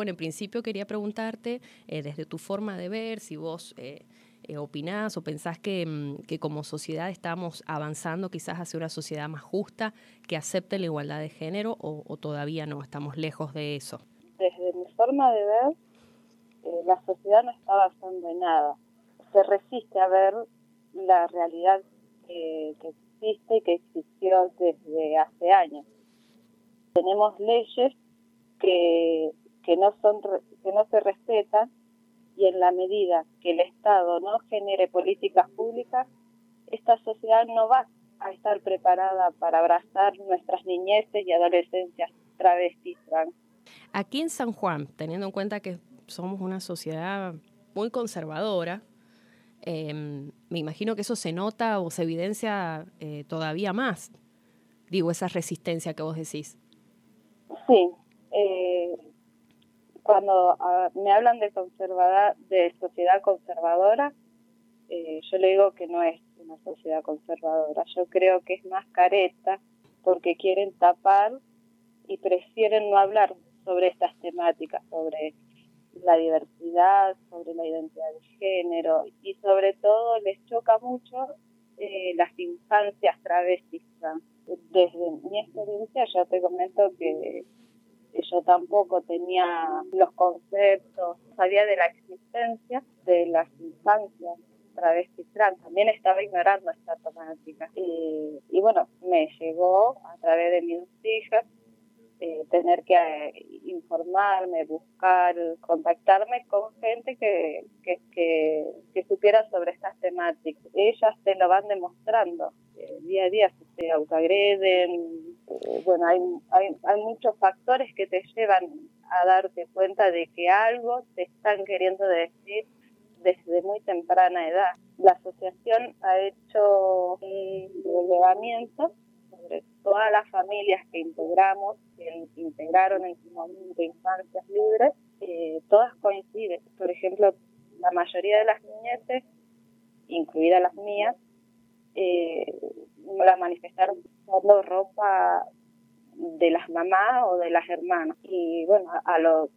Bueno, en principio quería preguntarte, eh, desde tu forma de ver, si vos eh, eh, opinás o pensás que, mm, que, como sociedad estamos avanzando quizás hacia una sociedad más justa, que acepte la igualdad de género o, todavía no, estamos lejos de eso. Desde mi forma de ver, la sociedad no está avanzando en nada. Se resiste a ver la realidad que existe y que existió desde hace años. Tenemos leyes que que no son que no se respetan y en la medida que el Estado no genere políticas públicas, esta sociedad no va a estar preparada para abrazar nuestras niñeces y adolescencias travestis trans. Aquí en San Juan, teniendo en cuenta que somos una sociedad muy conservadora, em, me imagino que eso se nota o se evidencia eh, todavía más, digo, esa resistencia que vos decís. Sí, eh, cuando me hablan de conservada, de sociedad conservadora, eh, yo le digo que no es una sociedad conservadora. Yo creo que es más careta porque quieren tapar y prefieren no hablar sobre estas temáticas, sobre la diversidad, sobre la identidad de género y sobre todo les choca mucho eh, las infancias travestis. Desde mi experiencia ya te comento que yo tampoco tenía los conceptos, sabía de la existencia de las infancias travestis trans, también estaba ignorando esta temática. Y, y bueno, me llegó a través de mis hijas eh, tener que eh, informarme, buscar, contactarme con gente que, que, que, supiera sobre estas temáticas. Ellas te lo van demostrando. Eh, día a día se autoagreden. Bueno, hay, hay, hay muchos factores que te llevan a darte cuenta de que algo te están queriendo decir desde muy temprana edad. La asociación ha hecho un relevamiento sobre todas las familias que integramos, que integraron en su momento infancias libres, eh, todas coinciden. Por ejemplo, la mayoría de las niñeces, incluidas las mías, eh, las manifestaron usando ropa de las mamás o de las hermanas. Y bueno, a, los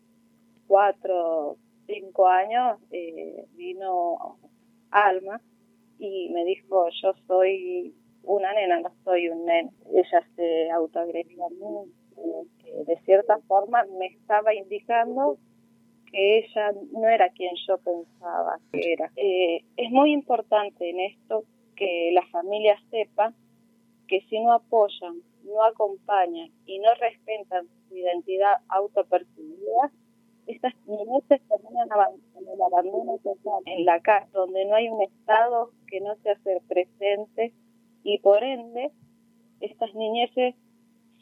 cuatro, cinco años eh, vino Alma y me dijo, yo soy una nena, no soy un nene. Ella se autoagredía eh, de cierta forma me estaba indicando que ella no era quien yo pensaba que era. Eh, es muy importante en esto que la familia sepa que si no apoyan, no acompañan y no respetan su identidad autopercibida, estas niñas terminan en el abandono total en la casa, donde no hay un Estado que no se hace presente y por ende estas niñeces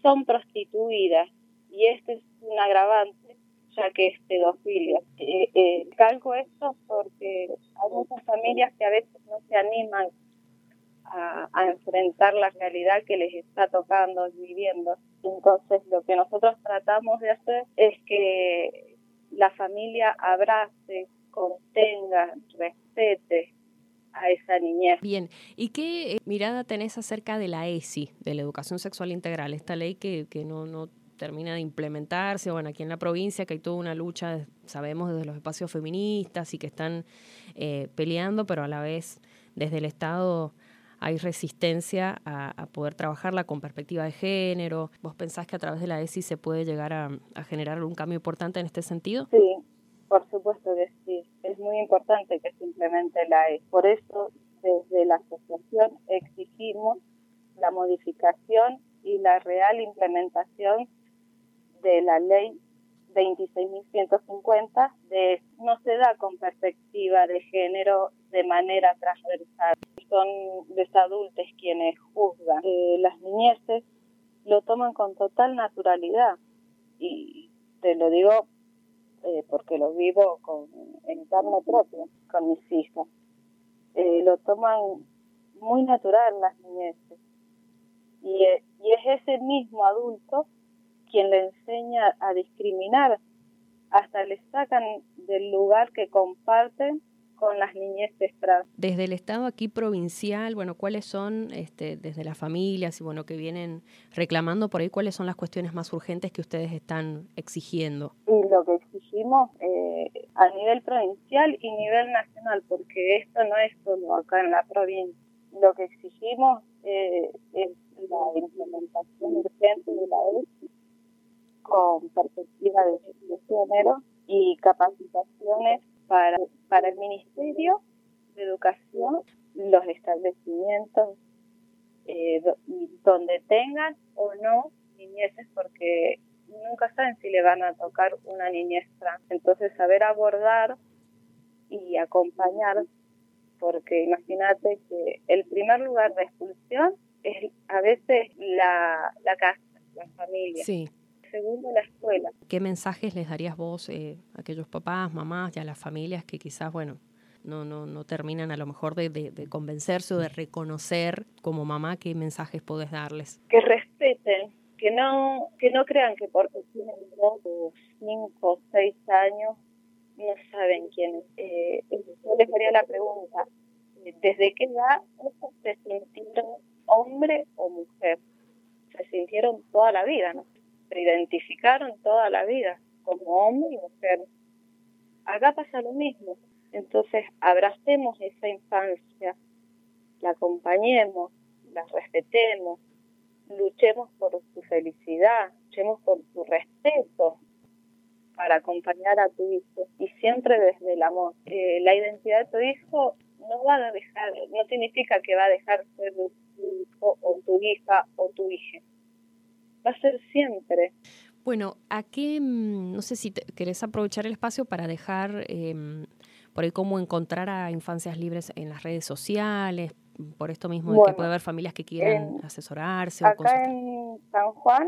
son prostituidas y este es un agravante ya que es pedofilia. Eh, eh, calco esto porque hay muchas familias que a veces no se animan a, a, enfrentar la realidad que les está tocando, viviendo. Entonces lo que nosotros tratamos de hacer es que la familia abrace, contenga, respete, a esa niñez. Bien, ¿y qué eh, mirada tenés acerca de la ESI, de la educación sexual integral, esta ley que, que no, no termina de implementarse, bueno, aquí en la provincia que hay toda una lucha, sabemos desde los espacios feministas y que están eh, peleando, pero a la vez desde el Estado hay resistencia a, poder trabajarla con perspectiva de género. ¿Vos pensás que a través de la ESI se puede llegar a, generar un cambio importante en este sentido? Sí, por supuesto que sí, es muy importante que se implemente la E. Por eso, desde la asociación exigimos la modificación y la real implementación de la ley 26.150 de no se da con perspectiva de género de manera transversal. Son los adultos quienes juzgan. Eh, las niñeces lo toman con total naturalidad y te lo digo eh, porque lo vivo con, en carne propia con mis hijas. Eh, lo toman muy natural las niñeces. Y, eh, y es ese mismo adulto quien le enseña a discriminar, hasta le sacan del lugar que comparten con las niñeces trans. Desde el Estado aquí provincial, bueno, ¿cuáles son, este, desde las familias y bueno, que vienen reclamando por ahí, cuáles son las cuestiones más urgentes que ustedes están exigiendo? Y lo que exigimos eh, a nivel provincial y nivel nacional, porque esto no es solo acá en la provincia. Lo que exigimos eh, es la implementación urgente de la ESI con perspectiva de, de género y capacitaciones para, para el Ministerio de Educación, los establecimientos eh, donde tengan o no niñeces, porque nunca saben si le van a tocar una niñez trans. Entonces, saber abordar y acompañar, porque imagínate que el primer lugar de expulsión es a veces la, la casa, la familia. Sí segundo la escuela. ¿Qué mensajes les darías vos eh, a aquellos papás, mamás y a las familias que quizás, bueno, no, no, no terminan a lo mejor de, de, convencerse o de reconocer como mamá qué mensajes podés darles? Que respeten, que no, que no crean que porque tienen dos cinco seis años no saben quién es. Eh, yo les haría la pregunta, ¿desde qué edad se sintieron hombre o mujer? Se sintieron toda la vida, ¿no? Se identificaron toda la vida como hombre y mujer. Acá pasa lo mismo. Entonces, abracemos esa infancia, la acompañemos, la respetemos, luchemos por su felicidad, luchemos por su respeto para acompañar a tu hijo y siempre desde el amor. Eh, la identidad de tu hijo no va a dejar, no significa que va a dejar ser tu hijo o tu hija o tu hija va a ser siempre. Bueno, ¿a qué, mm, no sé si querés aprovechar el espacio para dejar em, por ahí cómo encontrar a infancias libres en las redes sociales, por esto mismo de que puede haber familias que quieran asesorarse? Acá en San Juan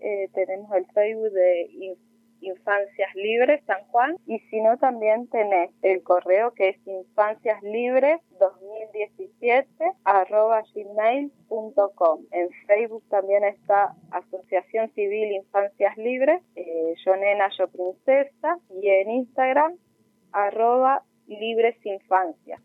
eh, tenemos el Facebook de Infancias Libres San Juan y si no también tenés el correo que es infanciaslibres 2017 arroba gmail.com. En Facebook también está Asociación Civil Infancias Libres, eh, yo nena, yo princesa y en Instagram arroba libres infancias.